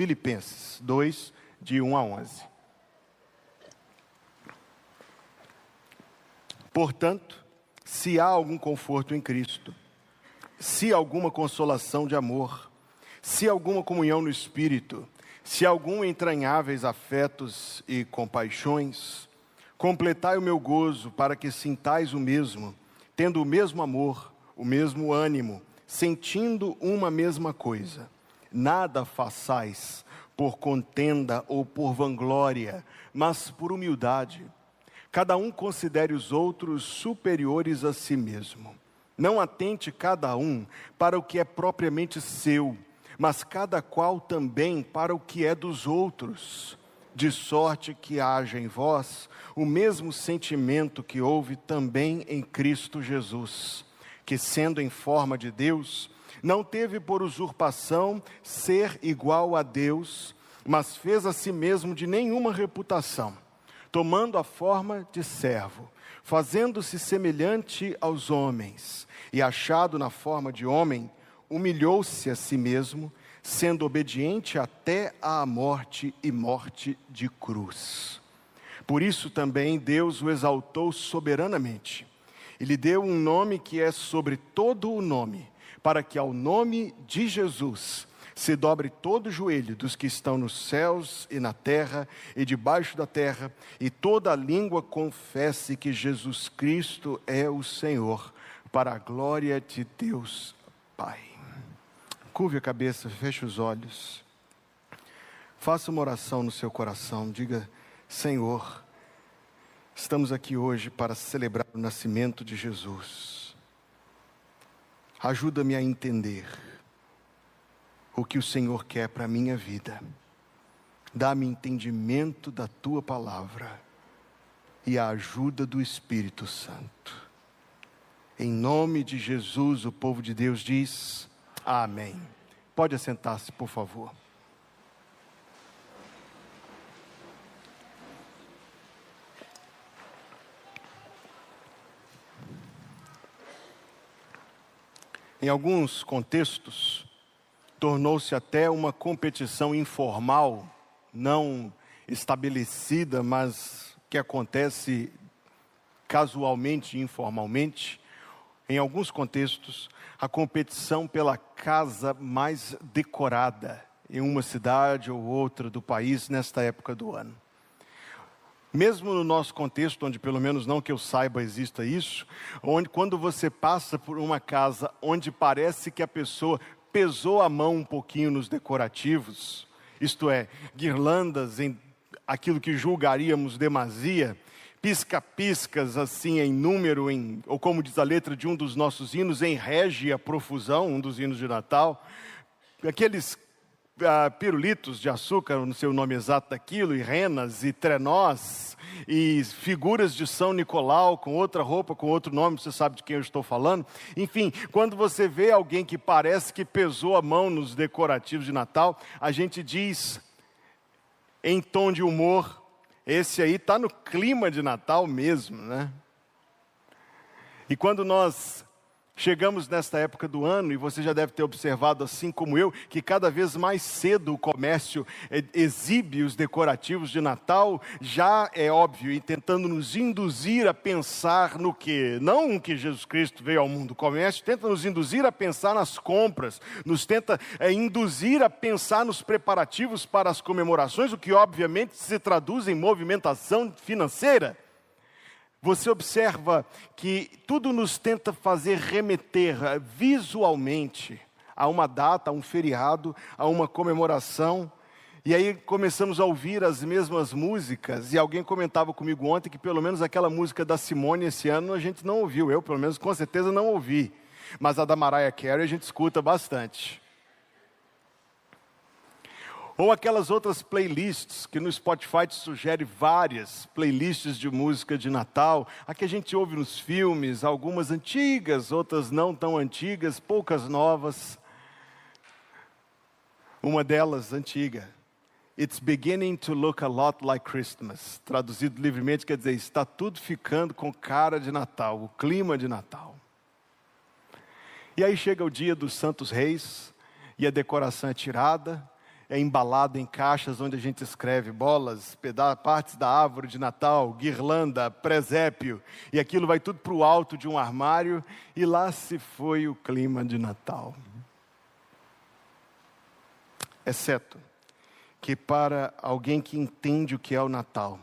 Filipenses 2, de 1 a 11. Portanto, se há algum conforto em Cristo, se alguma consolação de amor, se alguma comunhão no Espírito, se algum entranháveis afetos e compaixões, completai o meu gozo para que sintais o mesmo, tendo o mesmo amor, o mesmo ânimo, sentindo uma mesma coisa. Nada façais por contenda ou por vanglória, mas por humildade Cada um considere os outros superiores a si mesmo. Não atente cada um para o que é propriamente seu, mas cada qual também para o que é dos outros. De sorte que haja em vós o mesmo sentimento que houve também em Cristo Jesus, que, sendo em forma de Deus, não teve por usurpação ser igual a Deus, mas fez a si mesmo de nenhuma reputação tomando a forma de servo, fazendo-se semelhante aos homens, e achado na forma de homem, humilhou-se a si mesmo, sendo obediente até à morte e morte de cruz. Por isso também Deus o exaltou soberanamente, e lhe deu um nome que é sobre todo o nome, para que ao nome de Jesus se dobre todo o joelho dos que estão nos céus e na terra e debaixo da terra, e toda língua confesse que Jesus Cristo é o Senhor, para a glória de Deus Pai. Curve a cabeça, feche os olhos. Faça uma oração no seu coração. Diga: Senhor, estamos aqui hoje para celebrar o nascimento de Jesus. Ajuda-me a entender o que o Senhor quer para a minha vida. Dá-me entendimento da tua palavra e a ajuda do Espírito Santo. Em nome de Jesus, o povo de Deus diz: Amém. Pode assentar-se, por favor. Em alguns contextos, tornou-se até uma competição informal, não estabelecida, mas que acontece casualmente e informalmente. Em alguns contextos, a competição pela casa mais decorada em uma cidade ou outra do país nesta época do ano. Mesmo no nosso contexto, onde pelo menos não que eu saiba exista isso, onde quando você passa por uma casa onde parece que a pessoa pesou a mão um pouquinho nos decorativos, isto é, guirlandas em aquilo que julgaríamos demasia, pisca-piscas assim em número, em, ou como diz a letra de um dos nossos hinos, em régia profusão, um dos hinos de Natal, aqueles uh, pirulitos de açúcar, não sei o nome exato daquilo, e renas e trenós, e figuras de São Nicolau com outra roupa, com outro nome, você sabe de quem eu estou falando. Enfim, quando você vê alguém que parece que pesou a mão nos decorativos de Natal, a gente diz em tom de humor, esse aí está no clima de Natal mesmo, né? E quando nós Chegamos nesta época do ano e você já deve ter observado, assim como eu, que cada vez mais cedo o comércio eh, exibe os decorativos de Natal, já é óbvio, e tentando nos induzir a pensar no que? Não que Jesus Cristo veio ao mundo, o comércio tenta nos induzir a pensar nas compras, nos tenta é, induzir a pensar nos preparativos para as comemorações, o que obviamente se traduz em movimentação financeira você observa que tudo nos tenta fazer remeter eh, visualmente a uma data, a um feriado, a uma comemoração. E aí começamos a ouvir as mesmas músicas, e alguém comentava comigo ontem que pelo menos aquela música da Simone esse ano a gente não ouviu, eu pelo menos com certeza não ouvi, mas a da Mariah Carey a gente escuta bastante. Ou aquelas outras playlists que no Spotify te sugere várias playlists de música de Natal, a que a gente ouve nos filmes, algumas antigas, outras não tão antigas, poucas novas. Uma delas antiga. It's beginning to look a lot like Christmas. Traduzido livremente quer dizer, está tudo ficando com cara de Natal, o clima de Natal. E aí chega o dia dos Santos Reis e a decoração é tirada, é embalado em caixas onde a gente escreve bolas, partes da árvore de Natal, guirlanda, presépio, e aquilo vai tudo para o alto de um armário, e lá se foi o clima de Natal. Exceto que para alguém que entende o que é o Natal,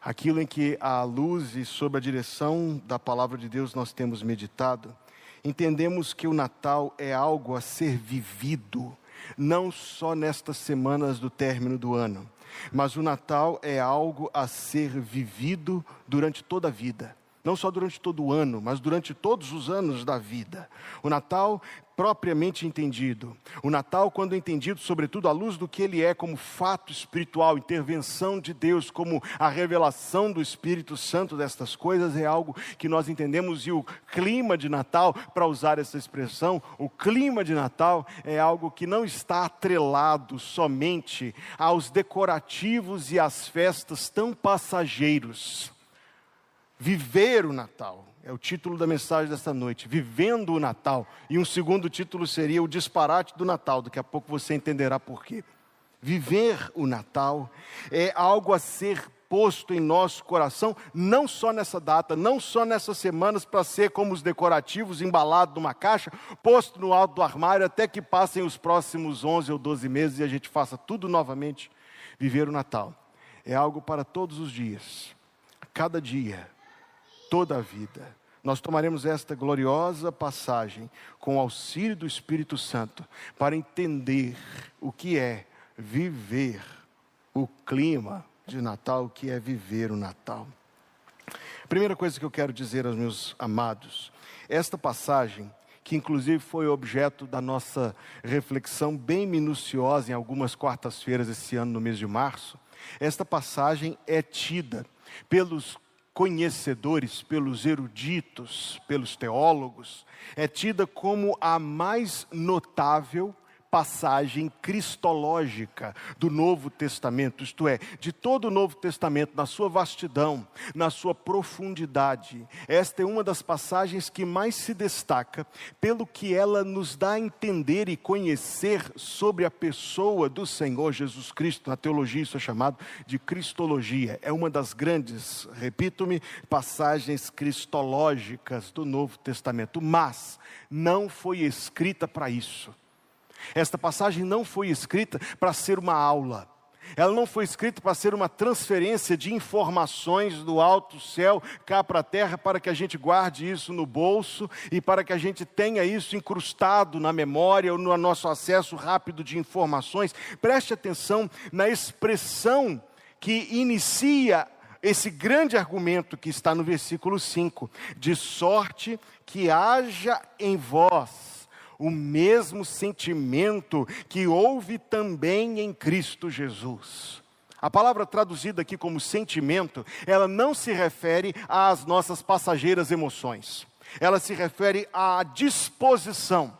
aquilo em que a luz e sob a direção da palavra de Deus nós temos meditado, entendemos que o Natal é algo a ser vivido, não só nestas semanas do término do ano, mas o Natal é algo a ser vivido durante toda a vida não só durante todo o ano, mas durante todos os anos da vida. O Natal propriamente entendido. O Natal, quando entendido, sobretudo à luz do que ele é como fato espiritual, intervenção de Deus, como a revelação do Espírito Santo destas coisas, é algo que nós entendemos. E o clima de Natal, para usar essa expressão, o clima de Natal é algo que não está atrelado somente aos decorativos e às festas tão passageiros. Viver o Natal é o título da mensagem desta noite, Vivendo o Natal. E um segundo título seria O Disparate do Natal, daqui a pouco você entenderá por quê. Viver o Natal é algo a ser posto em nosso coração, não só nessa data, não só nessas semanas, para ser como os decorativos, embalado numa caixa, posto no alto do armário, até que passem os próximos 11 ou 12 meses e a gente faça tudo novamente. Viver o Natal é algo para todos os dias, cada dia, toda a vida. Nós tomaremos esta gloriosa passagem com o auxílio do Espírito Santo para entender o que é viver o clima de Natal, o que é viver o Natal. Primeira coisa que eu quero dizer aos meus amados, esta passagem, que inclusive foi objeto da nossa reflexão bem minuciosa em algumas quartas-feiras esse ano, no mês de março, esta passagem é tida pelos conhecedores, pelos eruditos, pelos teólogos, é tida como a mais notável passagem cristológica do Novo Testamento, isto é, de todo o Novo Testamento, na sua vastidão, na sua profundidade. Esta é uma das passagens que mais se destaca pelo que ela nos dá a entender e conhecer sobre a pessoa do Senhor Jesus Cristo. Na teologia, isso é chamado de cristologia. É uma das grandes, repito-me, passagens cristológicas do Novo Testamento, mas não foi escrita para isso. Esta passagem não foi escrita para ser uma aula. Ela não foi escrita para ser uma transferência de informações do alto céu cá para a terra, para que a gente guarde isso no bolso e para que a gente tenha isso incrustado na memória ou no nosso acesso rápido de informações. Preste atenção na expressão que inicia esse grande argumento que está no versículo 5: de sorte que haja em vós o mesmo sentimento que houve também em Cristo Jesus. A palavra traduzida aqui como sentimento, ela não se refere às nossas passageiras emoções. Ela se refere à disposição,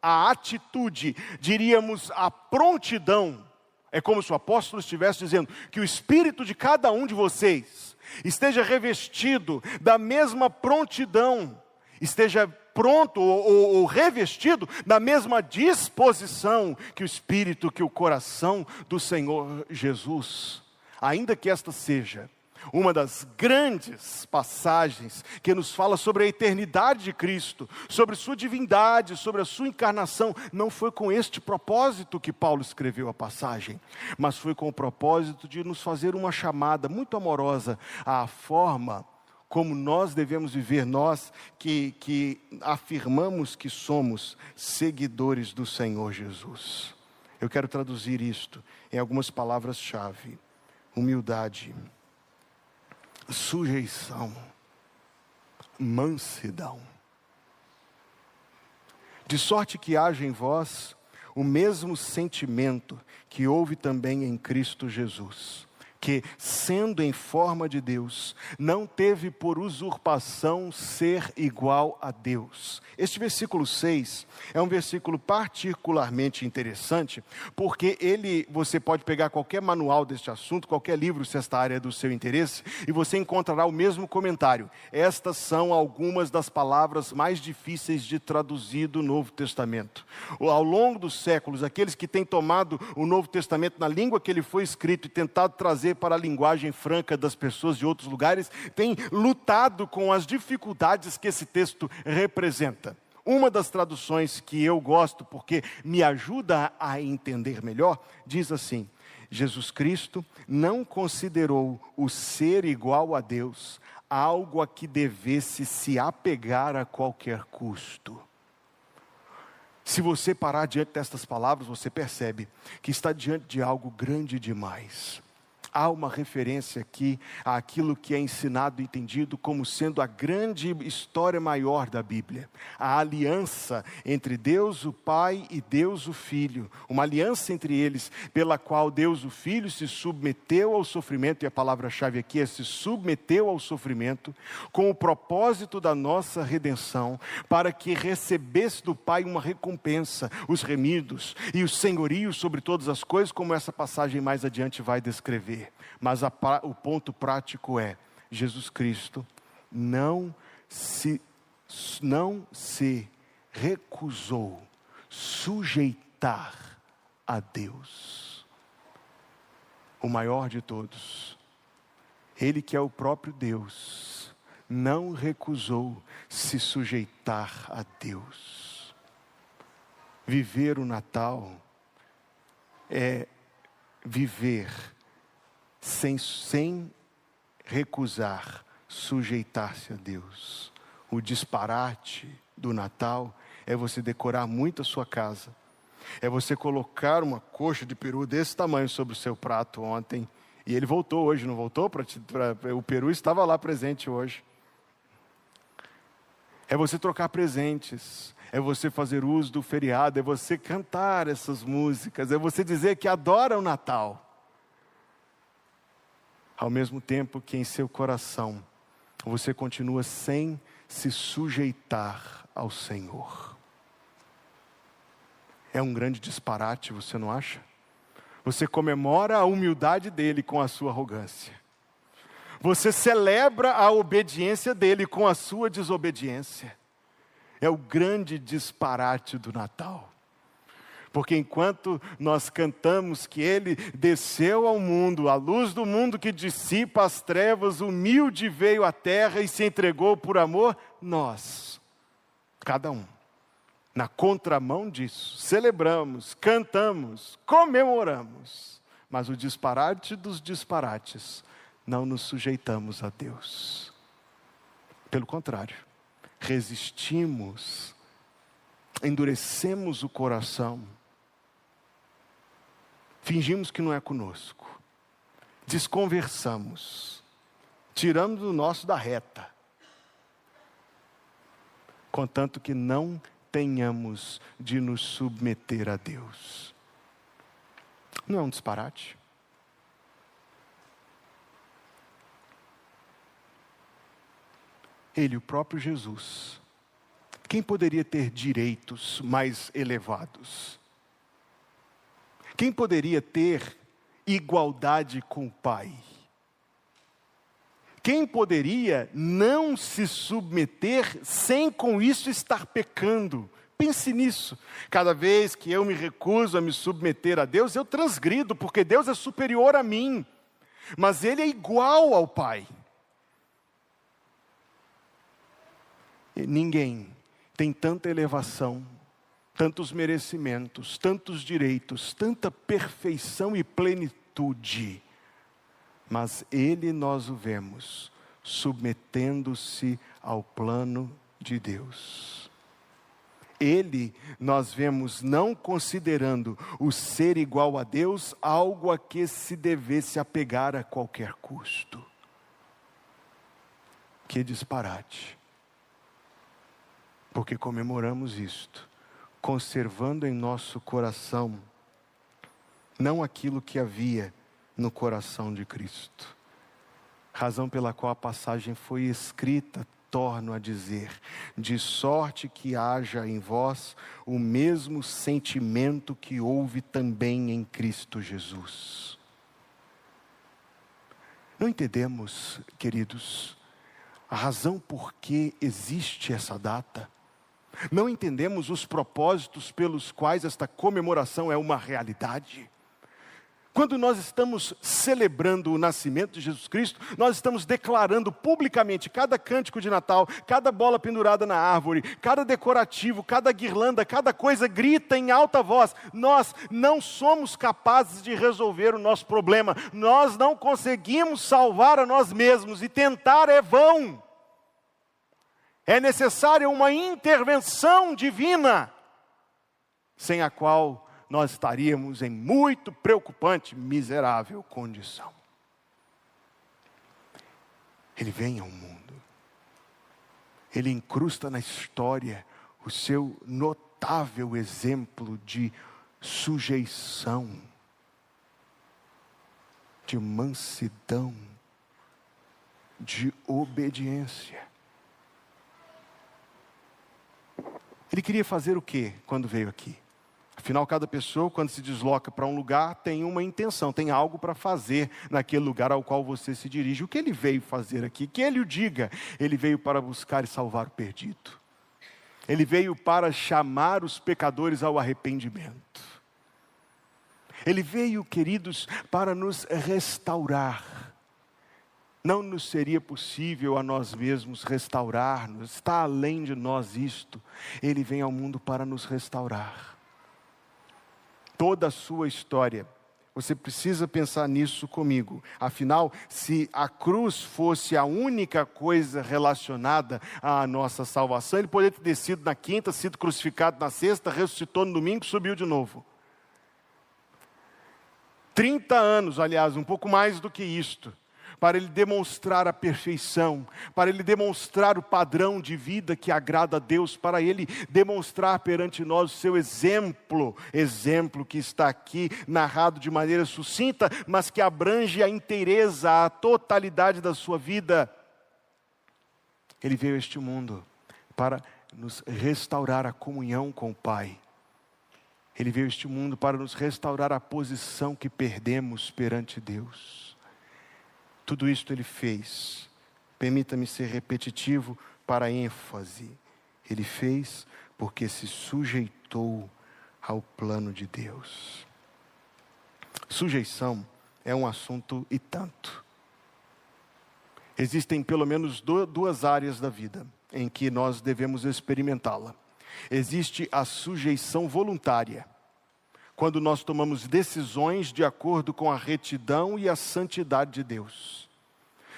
à atitude, diríamos à prontidão. É como se o apóstolo estivesse dizendo que o espírito de cada um de vocês esteja revestido da mesma prontidão, esteja pronto ou, ou, ou revestido da mesma disposição que o espírito, que o coração do Senhor Jesus. Ainda que esta seja uma das grandes passagens que nos fala sobre a eternidade de Cristo, sobre sua divindade, sobre a sua encarnação. Não foi com este propósito que Paulo escreveu a passagem, mas foi com o propósito de nos fazer uma chamada muito amorosa à forma como nós devemos viver, nós que, que afirmamos que somos seguidores do Senhor Jesus. Eu quero traduzir isto em algumas palavras-chave: humildade, sujeição, mansidão. De sorte que haja em vós o mesmo sentimento que houve também em Cristo Jesus que, sendo em forma de Deus, não teve por usurpação ser igual a Deus. Este versículo 6 é um versículo particularmente interessante, porque ele, você pode pegar qualquer manual deste assunto, qualquer livro, se esta área é do seu interesse, e você encontrará o mesmo comentário. Estas são algumas das palavras mais difíceis de traduzir do Novo Testamento. Ao longo dos séculos, aqueles que têm tomado o Novo Testamento na língua que ele foi escrito e tentado trazer para a linguagem franca das pessoas de outros lugares, têm lutado com as dificuldades que esse texto representa. Uma das traduções que eu gosto, porque me ajuda a entender melhor, diz assim: Jesus Cristo não considerou o ser igual a Deus algo a que devesse se apegar a qualquer custo. Se você parar diante destas palavras, você percebe que está diante de algo grande demais há uma referência aqui àquilo que é ensinado e entendido como sendo a grande história maior da Bíblia, a aliança entre Deus o Pai e Deus o Filho, uma aliança entre eles, pela qual Deus o Filho se submeteu ao sofrimento, e a palavra-chave aqui é se submeteu ao sofrimento, com o propósito da nossa redenção, para que recebesse do Pai uma recompensa, os remidos e o senhorio sobre todas as coisas, como essa passagem mais adiante vai descrever mas a, o ponto prático é: Jesus Cristo não se, não se recusou sujeitar a Deus, o maior de todos. Ele que é o próprio Deus, não recusou se sujeitar a Deus. Viver o Natal é viver sem, sem recusar sujeitar-se a Deus. O disparate do Natal é você decorar muito a sua casa, é você colocar uma coxa de peru desse tamanho sobre o seu prato ontem, e ele voltou hoje, não voltou? Pra, pra, o peru estava lá presente hoje. É você trocar presentes, é você fazer uso do feriado, é você cantar essas músicas, é você dizer que adora o Natal ao mesmo tempo que em seu coração você continua sem se sujeitar ao Senhor. É um grande disparate, você não acha? Você comemora a humildade dele com a sua arrogância. Você celebra a obediência dele com a sua desobediência. É o grande disparate do Natal. Porque enquanto nós cantamos que Ele desceu ao mundo, a luz do mundo que dissipa as trevas, humilde veio à terra e se entregou por amor, nós, cada um, na contramão disso, celebramos, cantamos, comemoramos, mas o disparate dos disparates, não nos sujeitamos a Deus. Pelo contrário, resistimos, endurecemos o coração, fingimos que não é conosco, desconversamos, tiramos o nosso da reta, contanto que não tenhamos de nos submeter a Deus. Não é um disparate? Ele, o próprio Jesus, quem poderia ter direitos mais elevados? Quem poderia ter igualdade com o Pai? Quem poderia não se submeter sem com isso estar pecando? Pense nisso. Cada vez que eu me recuso a me submeter a Deus, eu transgrido, porque Deus é superior a mim, mas Ele é igual ao Pai. E ninguém tem tanta elevação tantos merecimentos, tantos direitos, tanta perfeição e plenitude. Mas Ele nós o vemos submetendo-se ao plano de Deus. Ele nós vemos não considerando o ser igual a Deus algo a que se devesse apegar a qualquer custo. Que disparate. Porque comemoramos isto conservando em nosso coração não aquilo que havia no coração de Cristo. Razão pela qual a passagem foi escrita, torno a dizer, de sorte que haja em vós o mesmo sentimento que houve também em Cristo Jesus. Não entendemos, queridos, a razão por que existe essa data. Não entendemos os propósitos pelos quais esta comemoração é uma realidade. Quando nós estamos celebrando o nascimento de Jesus Cristo, nós estamos declarando publicamente cada cântico de Natal, cada bola pendurada na árvore, cada decorativo, cada guirlanda, cada coisa grita em alta voz: nós não somos capazes de resolver o nosso problema, nós não conseguimos salvar a nós mesmos e tentar é vão. É necessária uma intervenção divina, sem a qual nós estaríamos em muito preocupante, miserável condição. Ele vem ao mundo, ele incrusta na história o seu notável exemplo de sujeição, de mansidão, de obediência. Ele queria fazer o que quando veio aqui? Afinal, cada pessoa, quando se desloca para um lugar, tem uma intenção, tem algo para fazer naquele lugar ao qual você se dirige. O que ele veio fazer aqui? Que ele o diga. Ele veio para buscar e salvar o perdido. Ele veio para chamar os pecadores ao arrependimento. Ele veio, queridos, para nos restaurar. Não nos seria possível a nós mesmos restaurar-nos, está além de nós isto. Ele vem ao mundo para nos restaurar toda a sua história. Você precisa pensar nisso comigo. Afinal, se a cruz fosse a única coisa relacionada à nossa salvação, ele poderia ter descido na quinta, sido crucificado na sexta, ressuscitou no domingo, subiu de novo. 30 anos, aliás, um pouco mais do que isto, para ele demonstrar a perfeição, para ele demonstrar o padrão de vida que agrada a Deus, para ele demonstrar perante nós o seu exemplo, exemplo que está aqui narrado de maneira sucinta, mas que abrange a inteireza, a totalidade da sua vida. Ele veio a este mundo para nos restaurar a comunhão com o Pai. Ele veio a este mundo para nos restaurar a posição que perdemos perante Deus. Tudo isto ele fez. Permita-me ser repetitivo para ênfase. Ele fez porque se sujeitou ao plano de Deus. Sujeição é um assunto e tanto. Existem pelo menos duas áreas da vida em que nós devemos experimentá-la. Existe a sujeição voluntária, quando nós tomamos decisões de acordo com a retidão e a santidade de Deus.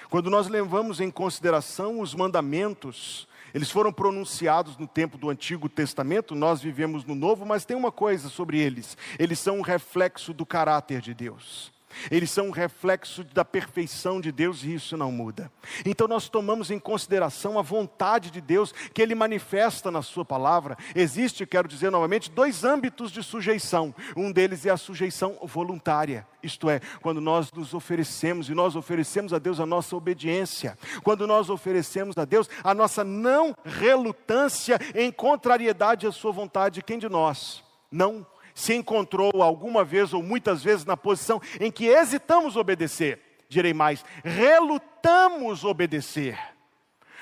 Quando nós levamos em consideração os mandamentos, eles foram pronunciados no tempo do Antigo Testamento, nós vivemos no Novo, mas tem uma coisa sobre eles: eles são um reflexo do caráter de Deus. Eles são um reflexo da perfeição de Deus e isso não muda. Então nós tomamos em consideração a vontade de Deus que Ele manifesta na Sua palavra. Existe, quero dizer novamente, dois âmbitos de sujeição. Um deles é a sujeição voluntária, isto é, quando nós nos oferecemos e nós oferecemos a Deus a nossa obediência, quando nós oferecemos a Deus a nossa não relutância em contrariedade à Sua vontade. Quem de nós não se encontrou alguma vez ou muitas vezes na posição em que hesitamos obedecer. Direi mais, relutamos obedecer.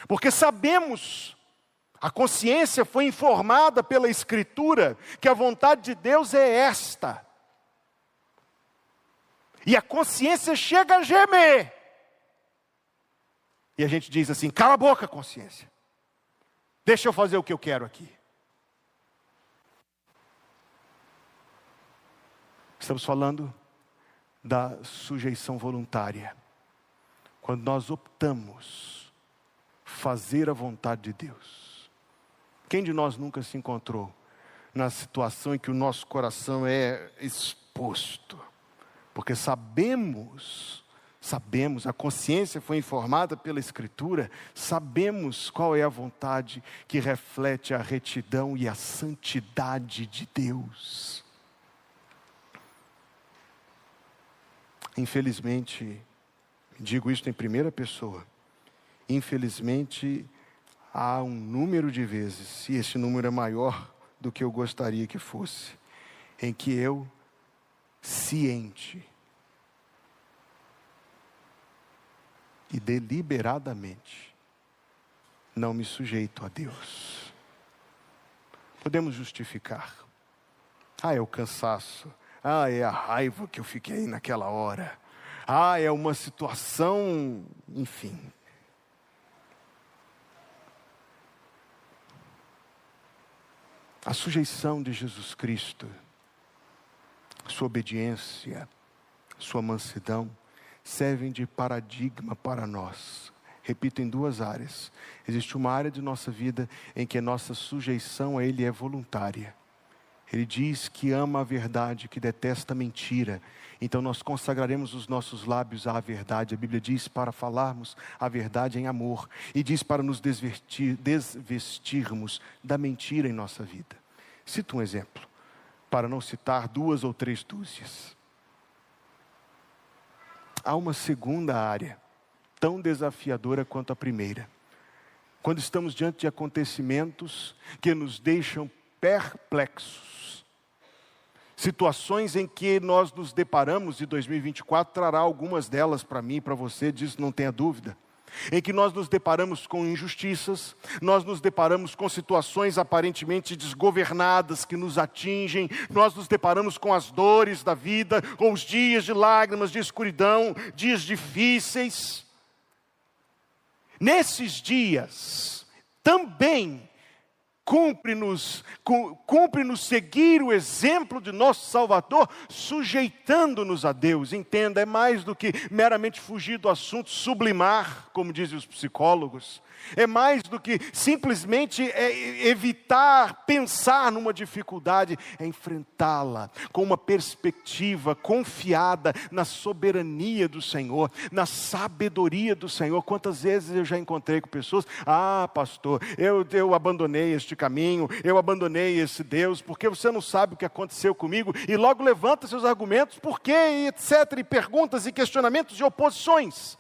Porque sabemos, a consciência foi informada pela Escritura que a vontade de Deus é esta. E a consciência chega a gemer. E a gente diz assim: cala a boca, consciência. Deixa eu fazer o que eu quero aqui. Estamos falando da sujeição voluntária. Quando nós optamos fazer a vontade de Deus. Quem de nós nunca se encontrou na situação em que o nosso coração é exposto? Porque sabemos, sabemos, a consciência foi informada pela Escritura, sabemos qual é a vontade que reflete a retidão e a santidade de Deus. Infelizmente, digo isso em primeira pessoa, infelizmente há um número de vezes, e esse número é maior do que eu gostaria que fosse, em que eu, ciente e deliberadamente, não me sujeito a Deus. Podemos justificar. Ah, é o cansaço. Ah, é a raiva que eu fiquei naquela hora. Ah, é uma situação, enfim. A sujeição de Jesus Cristo, sua obediência, sua mansidão, servem de paradigma para nós. Repito, em duas áreas. Existe uma área de nossa vida em que a nossa sujeição a Ele é voluntária. Ele diz que ama a verdade, que detesta a mentira. Então nós consagraremos os nossos lábios à verdade. A Bíblia diz para falarmos a verdade em amor. E diz para nos desvestir, desvestirmos da mentira em nossa vida. Cito um exemplo, para não citar duas ou três dúzias. Há uma segunda área, tão desafiadora quanto a primeira. Quando estamos diante de acontecimentos que nos deixam perplexos. Situações em que nós nos deparamos, e 2024 trará algumas delas para mim e para você, disso não tenha dúvida. Em que nós nos deparamos com injustiças, nós nos deparamos com situações aparentemente desgovernadas que nos atingem, nós nos deparamos com as dores da vida, com os dias de lágrimas, de escuridão, dias difíceis. Nesses dias, também Cumpre-nos cumpre seguir o exemplo de nosso Salvador, sujeitando-nos a Deus. Entenda, é mais do que meramente fugir do assunto, sublimar, como dizem os psicólogos é mais do que simplesmente é evitar pensar numa dificuldade, é enfrentá-la com uma perspectiva confiada na soberania do Senhor, na sabedoria do Senhor. Quantas vezes eu já encontrei com pessoas, ah, pastor, eu, eu abandonei este caminho, eu abandonei esse Deus, porque você não sabe o que aconteceu comigo, e logo levanta seus argumentos, por quê, etc., e perguntas e questionamentos e oposições.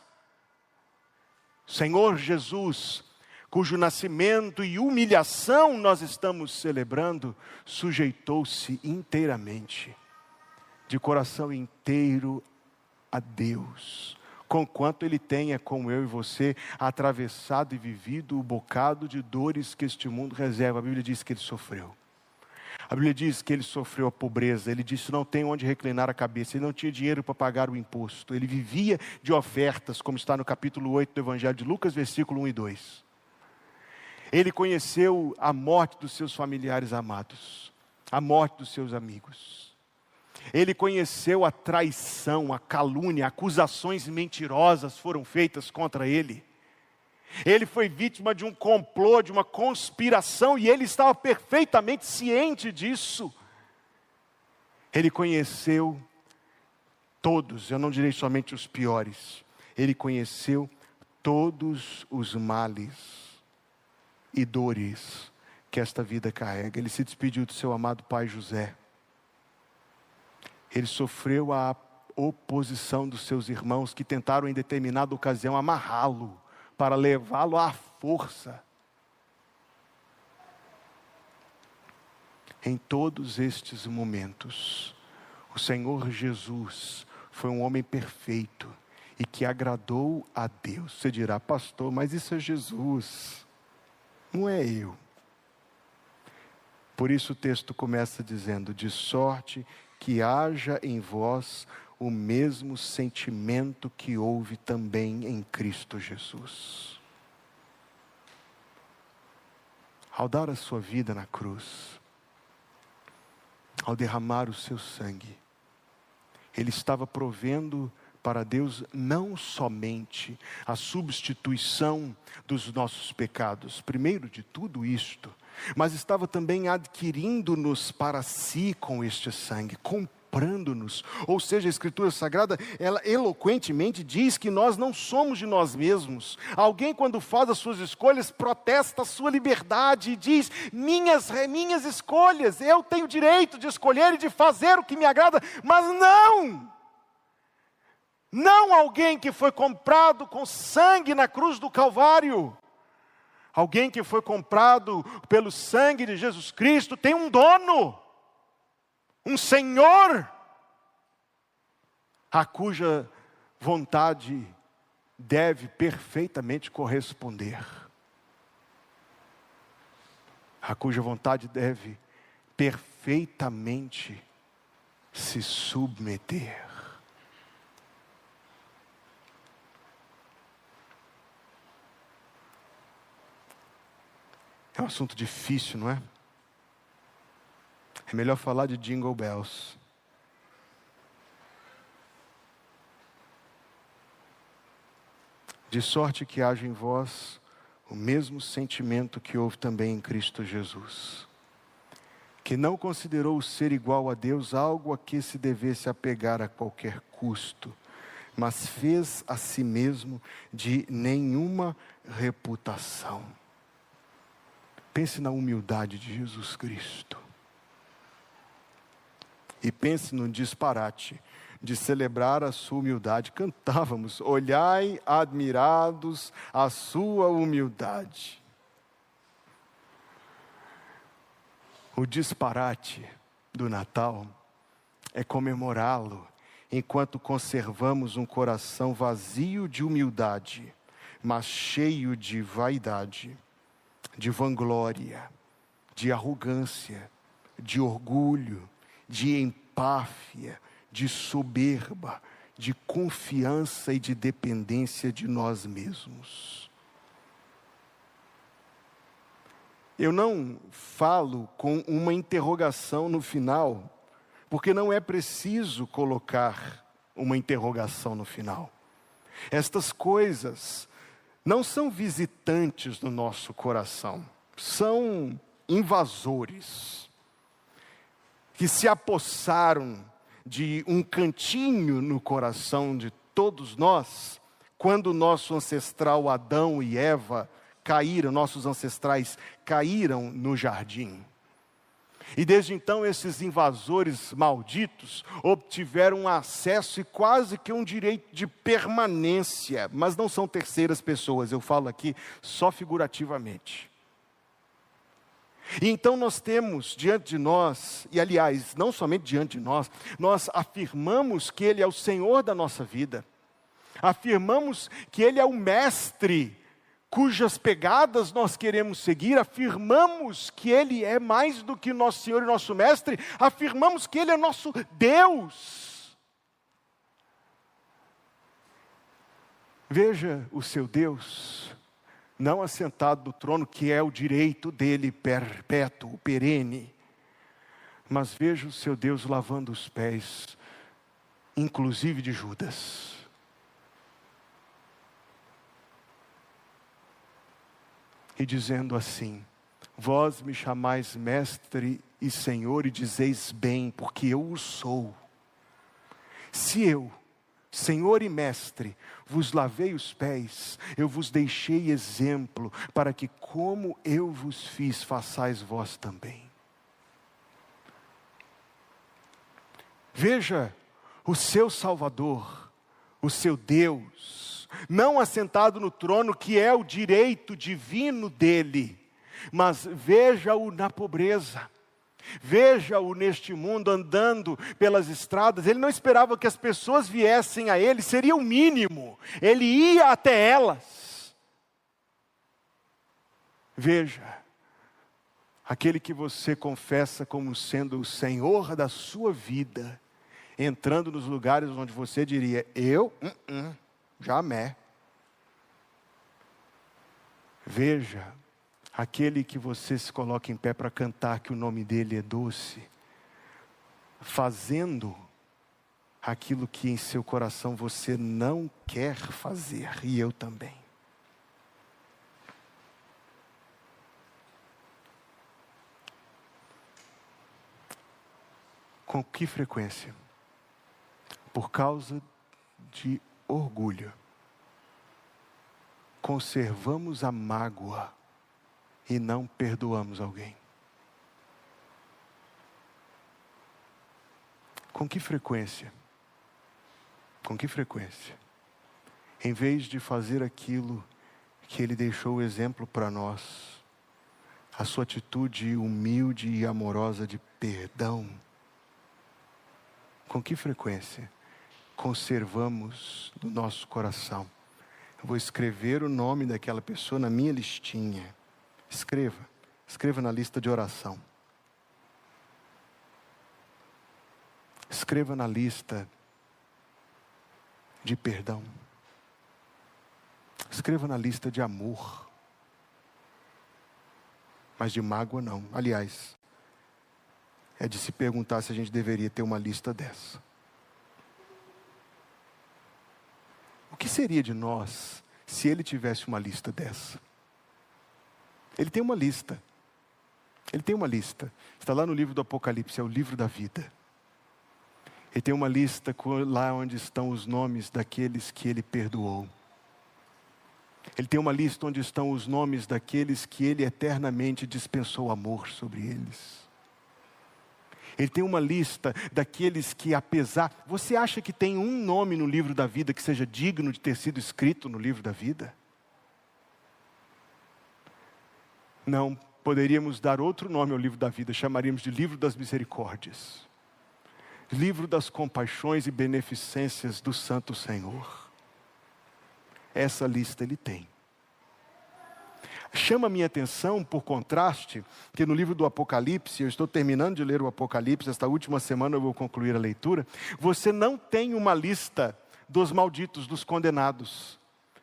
Senhor Jesus, cujo nascimento e humilhação nós estamos celebrando, sujeitou-se inteiramente, de coração inteiro a Deus, conquanto Ele tenha, como eu e você, atravessado e vivido o bocado de dores que este mundo reserva. A Bíblia diz que Ele sofreu. A Bíblia diz que ele sofreu a pobreza, ele disse não tem onde reclinar a cabeça, ele não tinha dinheiro para pagar o imposto, ele vivia de ofertas, como está no capítulo 8 do Evangelho de Lucas, versículo 1 e 2. Ele conheceu a morte dos seus familiares amados, a morte dos seus amigos. Ele conheceu a traição, a calúnia, acusações mentirosas foram feitas contra ele. Ele foi vítima de um complô, de uma conspiração, e ele estava perfeitamente ciente disso. Ele conheceu todos, eu não direi somente os piores, ele conheceu todos os males e dores que esta vida carrega. Ele se despediu do seu amado pai José. Ele sofreu a oposição dos seus irmãos que tentaram em determinada ocasião amarrá-lo para levá-lo à força. Em todos estes momentos, o Senhor Jesus foi um homem perfeito e que agradou a Deus. Você dirá, pastor, mas isso é Jesus, não é eu. Por isso o texto começa dizendo: de sorte que haja em vós o mesmo sentimento que houve também em Cristo Jesus. Ao dar a sua vida na cruz, ao derramar o seu sangue, ele estava provendo para Deus não somente a substituição dos nossos pecados, primeiro de tudo isto, mas estava também adquirindo-nos para si com este sangue, comprando comprando-nos. Ou seja, a Escritura Sagrada, ela eloquentemente diz que nós não somos de nós mesmos. Alguém, quando faz as suas escolhas, protesta a sua liberdade e diz: minhas, minhas escolhas, eu tenho direito de escolher e de fazer o que me agrada, mas não! Não alguém que foi comprado com sangue na cruz do Calvário. Alguém que foi comprado pelo sangue de Jesus Cristo tem um dono, um Senhor, a cuja vontade deve perfeitamente corresponder, a cuja vontade deve perfeitamente se submeter. É um assunto difícil, não é? É melhor falar de Jingle Bells. De sorte que haja em vós o mesmo sentimento que houve também em Cristo Jesus, que não considerou o ser igual a Deus algo a que se devesse apegar a qualquer custo, mas fez a si mesmo de nenhuma reputação Pense na humildade de Jesus Cristo. E pense no disparate de celebrar a sua humildade. Cantávamos: Olhai admirados a sua humildade. O disparate do Natal é comemorá-lo enquanto conservamos um coração vazio de humildade, mas cheio de vaidade de vanglória, de arrogância, de orgulho, de empáfia, de soberba, de confiança e de dependência de nós mesmos. Eu não falo com uma interrogação no final, porque não é preciso colocar uma interrogação no final. Estas coisas não são visitantes no nosso coração, são invasores que se apossaram de um cantinho no coração de todos nós, quando nosso ancestral Adão e Eva caíram, nossos ancestrais caíram no jardim. E desde então esses invasores malditos obtiveram acesso e quase que um direito de permanência, mas não são terceiras pessoas, eu falo aqui só figurativamente. E então nós temos diante de nós, e aliás, não somente diante de nós, nós afirmamos que Ele é o Senhor da nossa vida, afirmamos que Ele é o Mestre cujas pegadas nós queremos seguir, afirmamos que Ele é mais do que nosso Senhor e nosso Mestre, afirmamos que Ele é nosso Deus. Veja o seu Deus, não assentado no trono, que é o direito dele perpétuo, perene, mas veja o seu Deus lavando os pés, inclusive de Judas. e dizendo assim: Vós me chamais mestre e senhor e dizeis bem, porque eu o sou. Se eu, Senhor e Mestre, vos lavei os pés, eu vos deixei exemplo, para que, como eu vos fiz, façais vós também. Veja o seu Salvador, o seu Deus, não assentado no trono, que é o direito divino dele, mas veja-o na pobreza. Veja-o neste mundo andando pelas estradas. Ele não esperava que as pessoas viessem a ele, seria o mínimo. Ele ia até elas. Veja, aquele que você confessa como sendo o Senhor da sua vida, entrando nos lugares onde você diria: Eu, uh -uh, Jamais. Veja, aquele que você se coloca em pé para cantar que o nome dele é doce, fazendo aquilo que em seu coração você não quer fazer, e eu também. Com que frequência? Por causa de orgulho, conservamos a mágoa e não perdoamos alguém? Com que frequência? Com que frequência? Em vez de fazer aquilo que Ele deixou o exemplo para nós, a sua atitude humilde e amorosa de perdão, com que frequência conservamos no nosso coração? Eu vou escrever o nome daquela pessoa na minha listinha. Escreva, escreva na lista de oração. Escreva na lista de perdão. Escreva na lista de amor. Mas de mágoa não. Aliás, é de se perguntar se a gente deveria ter uma lista dessa. O que seria de nós se ele tivesse uma lista dessa? Ele tem uma lista. Ele tem uma lista. Está lá no livro do Apocalipse, é o livro da vida. Ele tem uma lista lá onde estão os nomes daqueles que ele perdoou. Ele tem uma lista onde estão os nomes daqueles que ele eternamente dispensou amor sobre eles. Ele tem uma lista daqueles que, apesar. Você acha que tem um nome no livro da vida que seja digno de ter sido escrito no livro da vida? Não, poderíamos dar outro nome ao livro da vida, chamaríamos de livro das misericórdias livro das compaixões e beneficências do Santo Senhor. Essa lista ele tem. Chama minha atenção, por contraste, que no livro do Apocalipse, eu estou terminando de ler o Apocalipse, esta última semana eu vou concluir a leitura. Você não tem uma lista dos malditos, dos condenados.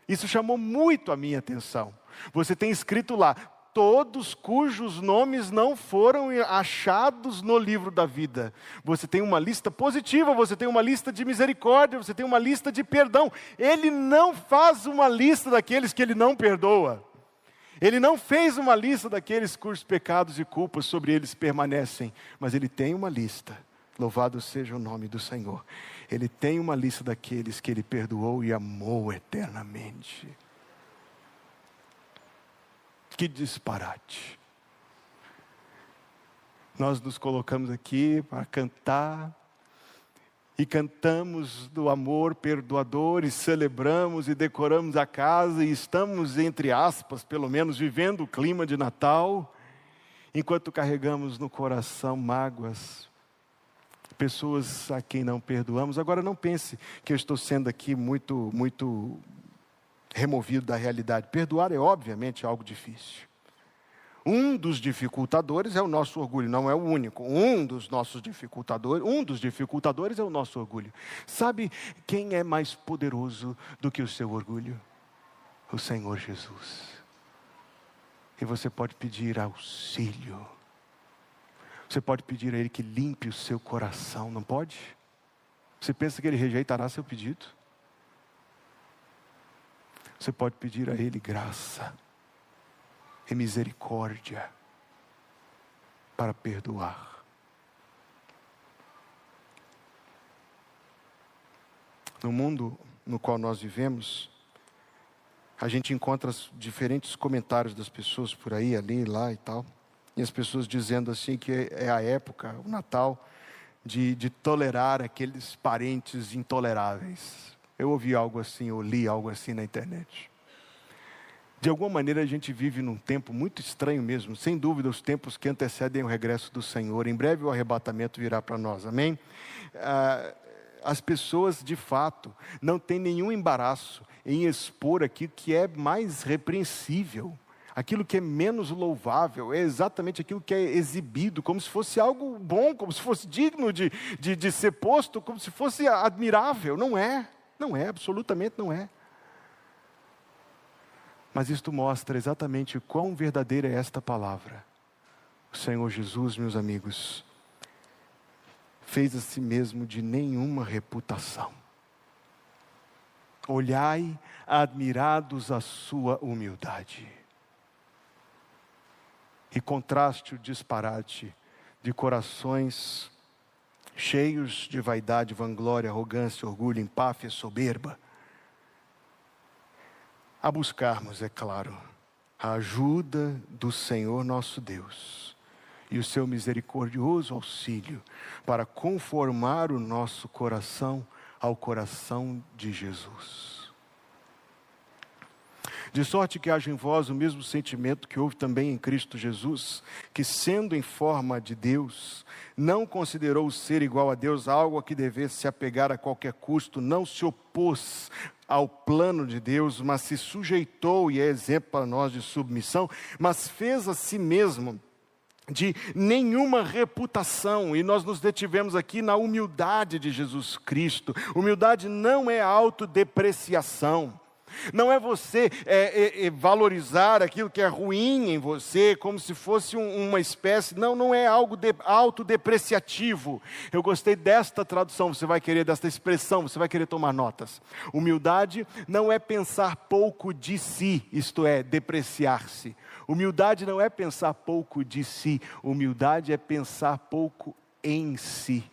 Isso chamou muito a minha atenção. Você tem escrito lá: todos cujos nomes não foram achados no livro da vida. Você tem uma lista positiva, você tem uma lista de misericórdia, você tem uma lista de perdão. Ele não faz uma lista daqueles que ele não perdoa. Ele não fez uma lista daqueles cujos pecados e culpas sobre eles permanecem, mas ele tem uma lista. Louvado seja o nome do Senhor. Ele tem uma lista daqueles que ele perdoou e amou eternamente. Que disparate. Nós nos colocamos aqui para cantar, e cantamos do amor perdoador, e celebramos e decoramos a casa, e estamos, entre aspas, pelo menos, vivendo o clima de Natal, enquanto carregamos no coração mágoas, pessoas a quem não perdoamos. Agora, não pense que eu estou sendo aqui muito, muito removido da realidade. Perdoar é obviamente algo difícil. Um dos dificultadores é o nosso orgulho, não é o único. Um dos nossos dificultadores, um dos dificultadores é o nosso orgulho. Sabe quem é mais poderoso do que o seu orgulho? O Senhor Jesus. E você pode pedir auxílio. Você pode pedir a Ele que limpe o seu coração, não pode? Você pensa que Ele rejeitará seu pedido? Você pode pedir a Ele graça e misericórdia para perdoar. No mundo no qual nós vivemos, a gente encontra diferentes comentários das pessoas por aí, ali, lá e tal. E as pessoas dizendo assim que é a época, o Natal, de, de tolerar aqueles parentes intoleráveis. Eu ouvi algo assim, eu li algo assim na internet. De alguma maneira a gente vive num tempo muito estranho mesmo, sem dúvida, os tempos que antecedem o regresso do Senhor. Em breve o arrebatamento virá para nós, amém? Ah, as pessoas, de fato, não têm nenhum embaraço em expor aquilo que é mais repreensível, aquilo que é menos louvável, é exatamente aquilo que é exibido, como se fosse algo bom, como se fosse digno de, de, de ser posto, como se fosse admirável. Não é. Não é, absolutamente não é. Mas isto mostra exatamente quão verdadeira é esta palavra. O Senhor Jesus, meus amigos, fez a si mesmo de nenhuma reputação. Olhai admirados a sua humildade. E contraste o disparate de corações cheios de vaidade, vanglória, arrogância, orgulho, empáfia, soberba, a buscarmos, é claro, a ajuda do Senhor nosso Deus e o seu misericordioso auxílio para conformar o nosso coração ao coração de Jesus. De sorte que haja em vós o mesmo sentimento que houve também em Cristo Jesus, que, sendo em forma de Deus, não considerou o ser igual a Deus algo a que devesse se apegar a qualquer custo, não se opôs ao plano de Deus, mas se sujeitou, e é exemplo para nós de submissão, mas fez a si mesmo de nenhuma reputação, e nós nos detivemos aqui na humildade de Jesus Cristo. Humildade não é autodepreciação. Não é você é, é, é, valorizar aquilo que é ruim em você, como se fosse um, uma espécie. Não, não é algo de, autodepreciativo. Eu gostei desta tradução, você vai querer, desta expressão, você vai querer tomar notas. Humildade não é pensar pouco de si, isto é, depreciar-se. Humildade não é pensar pouco de si, humildade é pensar pouco em si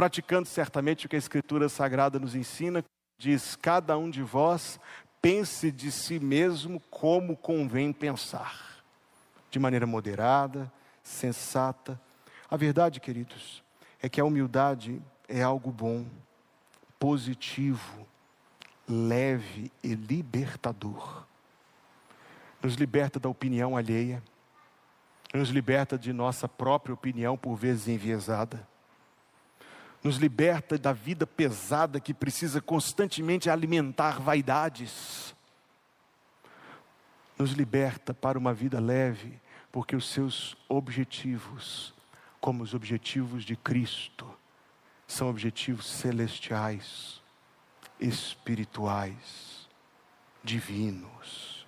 praticando certamente o que a Escritura Sagrada nos ensina, diz: Cada um de vós pense de si mesmo como convém pensar, de maneira moderada, sensata. A verdade, queridos, é que a humildade é algo bom, positivo, leve e libertador. Nos liberta da opinião alheia, nos liberta de nossa própria opinião, por vezes enviesada nos liberta da vida pesada que precisa constantemente alimentar vaidades. Nos liberta para uma vida leve, porque os seus objetivos, como os objetivos de Cristo, são objetivos celestiais, espirituais, divinos.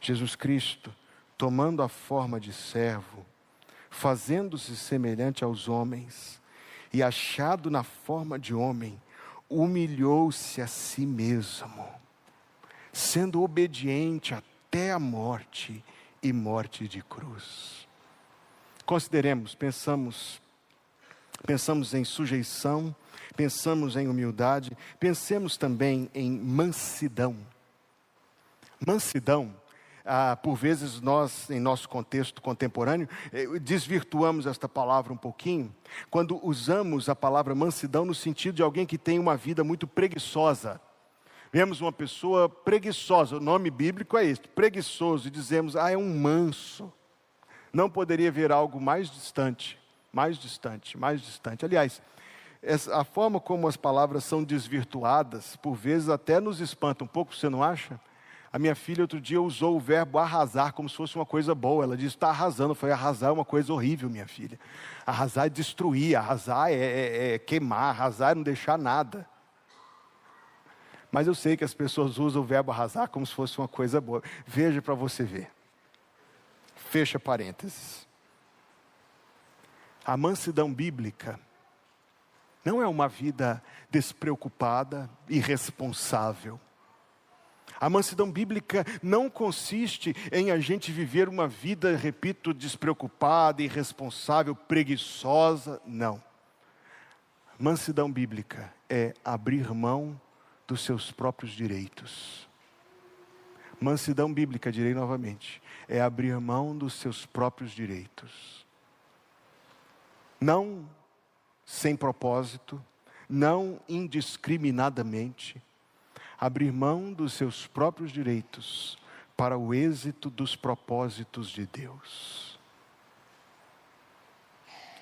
Jesus Cristo, tomando a forma de servo, fazendo-se semelhante aos homens, e achado na forma de homem, humilhou-se a si mesmo, sendo obediente até a morte e morte de cruz. Consideremos, pensamos, pensamos em sujeição, pensamos em humildade, pensemos também em mansidão. Mansidão ah, por vezes nós, em nosso contexto contemporâneo, eh, desvirtuamos esta palavra um pouquinho, quando usamos a palavra mansidão no sentido de alguém que tem uma vida muito preguiçosa. Vemos uma pessoa preguiçosa, o nome bíblico é este, preguiçoso, e dizemos, ah, é um manso. Não poderia ver algo mais distante, mais distante, mais distante. Aliás, a forma como as palavras são desvirtuadas, por vezes até nos espanta um pouco, você não acha? A minha filha outro dia usou o verbo arrasar como se fosse uma coisa boa. Ela disse: está arrasando. Foi arrasar é uma coisa horrível, minha filha. Arrasar é destruir, arrasar é, é, é queimar, arrasar é não deixar nada. Mas eu sei que as pessoas usam o verbo arrasar como se fosse uma coisa boa. Veja para você ver. Fecha parênteses. A mansidão bíblica não é uma vida despreocupada, irresponsável a mansidão bíblica não consiste em a gente viver uma vida, repito, despreocupada, irresponsável, preguiçosa. Não. Mansidão bíblica é abrir mão dos seus próprios direitos. Mansidão bíblica, direi novamente, é abrir mão dos seus próprios direitos. Não sem propósito, não indiscriminadamente, abrir mão dos seus próprios direitos para o êxito dos propósitos de Deus.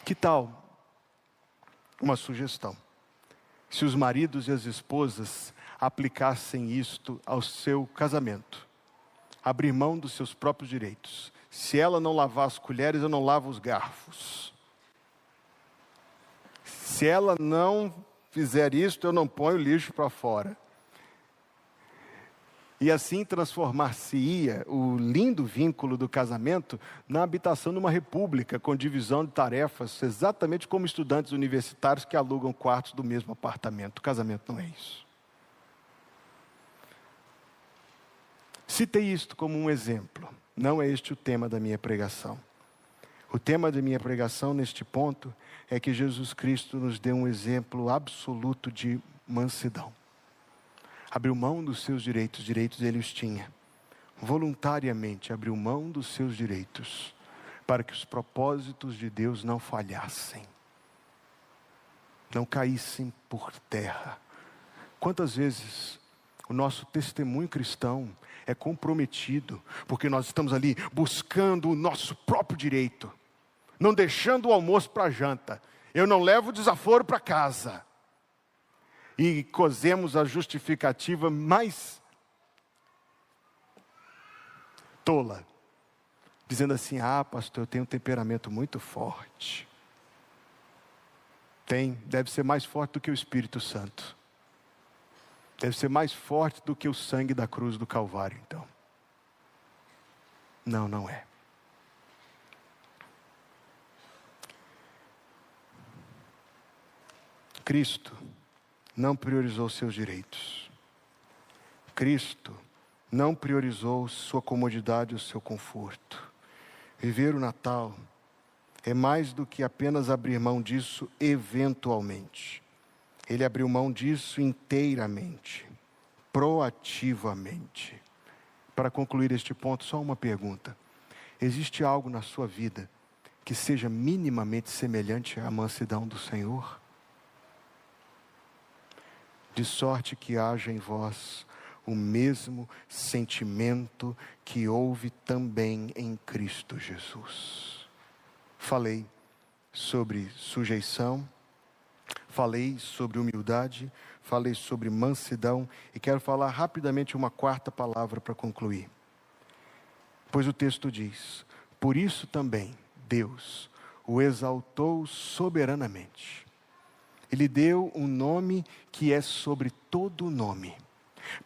Que tal uma sugestão? Se os maridos e as esposas aplicassem isto ao seu casamento, abrir mão dos seus próprios direitos. Se ela não lavar as colheres, eu não lavo os garfos. Se ela não fizer isto, eu não ponho lixo para fora. E assim transformar-se-ia o lindo vínculo do casamento na habitação de uma república, com divisão de tarefas, exatamente como estudantes universitários que alugam quartos do mesmo apartamento. O casamento não é isso. Citei isto como um exemplo, não é este o tema da minha pregação. O tema da minha pregação neste ponto é que Jesus Cristo nos deu um exemplo absoluto de mansidão abriu mão dos seus direitos, direitos ele os tinha. Voluntariamente abriu mão dos seus direitos, para que os propósitos de Deus não falhassem. não caíssem por terra. Quantas vezes o nosso testemunho cristão é comprometido, porque nós estamos ali buscando o nosso próprio direito, não deixando o almoço para a janta. Eu não levo o desaforo para casa. E cozemos a justificativa mais tola, dizendo assim: Ah, pastor, eu tenho um temperamento muito forte. Tem, deve ser mais forte do que o Espírito Santo. Deve ser mais forte do que o sangue da cruz do Calvário, então. Não, não é. Cristo não priorizou seus direitos. Cristo não priorizou sua comodidade ou seu conforto. Viver o Natal é mais do que apenas abrir mão disso eventualmente. Ele abriu mão disso inteiramente, proativamente. Para concluir este ponto, só uma pergunta: existe algo na sua vida que seja minimamente semelhante à mansidão do Senhor? De sorte que haja em vós o mesmo sentimento que houve também em Cristo Jesus. Falei sobre sujeição falei sobre humildade, falei sobre mansidão e quero falar rapidamente uma quarta palavra para concluir. Pois o texto diz: Por isso também Deus o exaltou soberanamente. Ele deu um nome que é sobre todo nome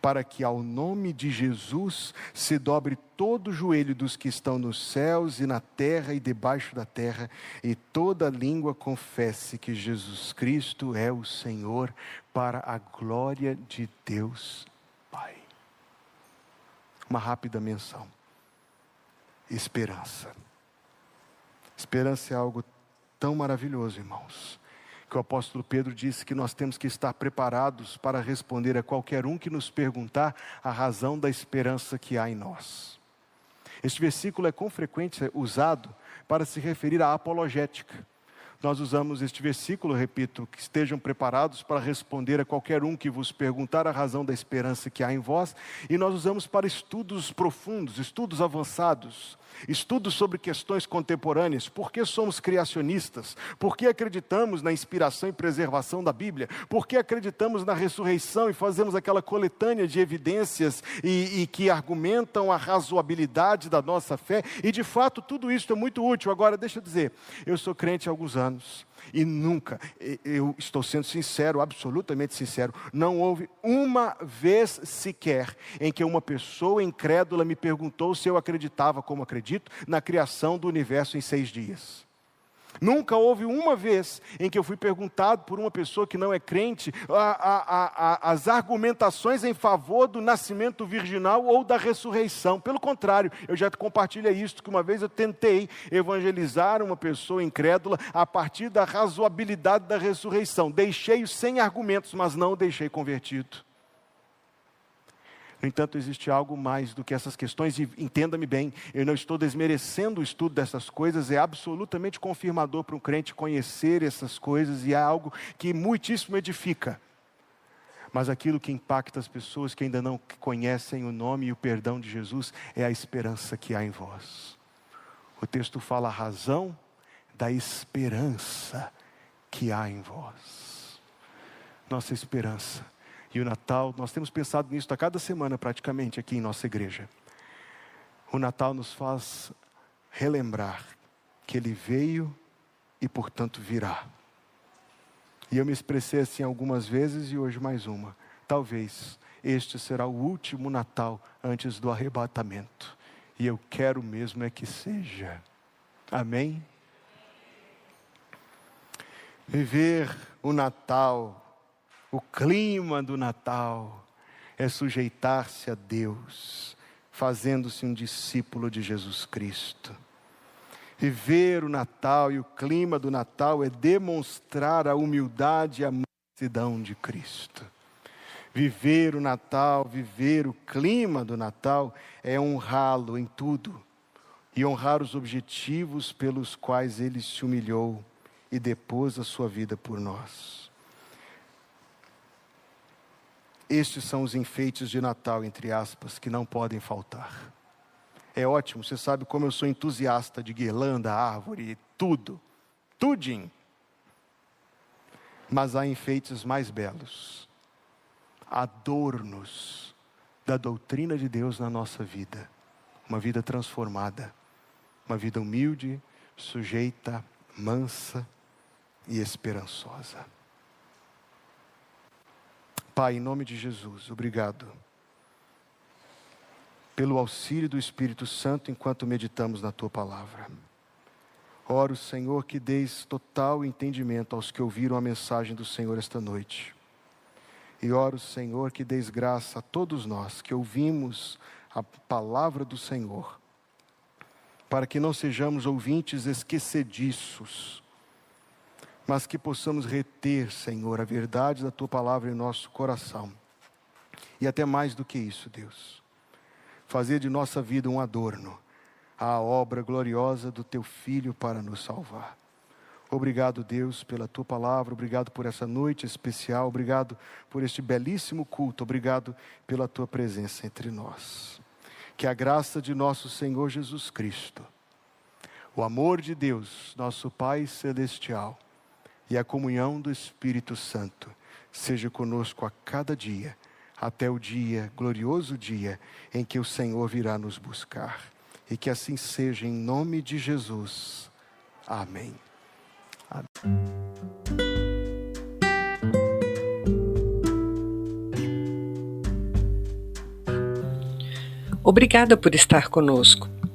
para que ao nome de Jesus se dobre todo o joelho dos que estão nos céus e na terra e debaixo da terra, e toda língua confesse que Jesus Cristo é o Senhor, para a glória de Deus Pai. Uma rápida menção. Esperança. Esperança é algo tão maravilhoso, irmãos que o apóstolo Pedro disse que nós temos que estar preparados para responder a qualquer um que nos perguntar a razão da esperança que há em nós. Este versículo é com frequência usado para se referir à apologética. Nós usamos este versículo, repito, que estejam preparados para responder a qualquer um que vos perguntar a razão da esperança que há em vós, e nós usamos para estudos profundos, estudos avançados, Estudos sobre questões contemporâneas. Por que somos criacionistas? Por que acreditamos na inspiração e preservação da Bíblia? Por que acreditamos na ressurreição e fazemos aquela coletânea de evidências e, e que argumentam a razoabilidade da nossa fé? E de fato, tudo isso é muito útil. Agora, deixa eu dizer, eu sou crente há alguns anos. E nunca, eu estou sendo sincero, absolutamente sincero, não houve uma vez sequer em que uma pessoa incrédula me perguntou se eu acreditava, como acredito, na criação do universo em seis dias. Nunca houve uma vez em que eu fui perguntado por uma pessoa que não é crente a, a, a, as argumentações em favor do nascimento virginal ou da ressurreição. Pelo contrário, eu já compartilho isto, que uma vez eu tentei evangelizar uma pessoa incrédula a partir da razoabilidade da ressurreição. Deixei-o sem argumentos, mas não o deixei convertido. No entanto, existe algo mais do que essas questões, e entenda-me bem, eu não estou desmerecendo o estudo dessas coisas, é absolutamente confirmador para um crente conhecer essas coisas e é algo que muitíssimo edifica. Mas aquilo que impacta as pessoas que ainda não conhecem o nome e o perdão de Jesus é a esperança que há em vós. O texto fala a razão da esperança que há em vós. Nossa esperança e o Natal, nós temos pensado nisso a cada semana praticamente aqui em nossa igreja. O Natal nos faz relembrar que Ele veio e, portanto, virá. E eu me expressei assim algumas vezes e hoje mais uma. Talvez este será o último Natal antes do arrebatamento. E eu quero mesmo é que seja. Amém? Viver o Natal o clima do Natal é sujeitar-se a Deus, fazendo-se um discípulo de Jesus Cristo. Viver o Natal e o clima do Natal é demonstrar a humildade e a mansidão de Cristo. Viver o Natal, viver o clima do Natal é honrá-lo em tudo e honrar os objetivos pelos quais ele se humilhou e depôs a sua vida por nós. Estes são os enfeites de Natal, entre aspas, que não podem faltar. É ótimo, você sabe como eu sou entusiasta de guirlanda, árvore, tudo, tudinho. Mas há enfeites mais belos, adornos da doutrina de Deus na nossa vida, uma vida transformada, uma vida humilde, sujeita, mansa e esperançosa. Pai, em nome de Jesus, obrigado pelo auxílio do Espírito Santo enquanto meditamos na tua palavra. Oro, Senhor, que deis total entendimento aos que ouviram a mensagem do Senhor esta noite. E oro, Senhor, que deis graça a todos nós que ouvimos a palavra do Senhor, para que não sejamos ouvintes esquecediços, mas que possamos reter, Senhor, a verdade da tua palavra em nosso coração. E até mais do que isso, Deus, fazer de nossa vida um adorno à obra gloriosa do teu filho para nos salvar. Obrigado, Deus, pela tua palavra, obrigado por essa noite especial, obrigado por este belíssimo culto, obrigado pela tua presença entre nós. Que a graça de nosso Senhor Jesus Cristo, o amor de Deus, nosso Pai celestial, e a comunhão do Espírito Santo seja conosco a cada dia, até o dia, glorioso dia, em que o Senhor virá nos buscar. E que assim seja em nome de Jesus. Amém. Amém. Obrigada por estar conosco.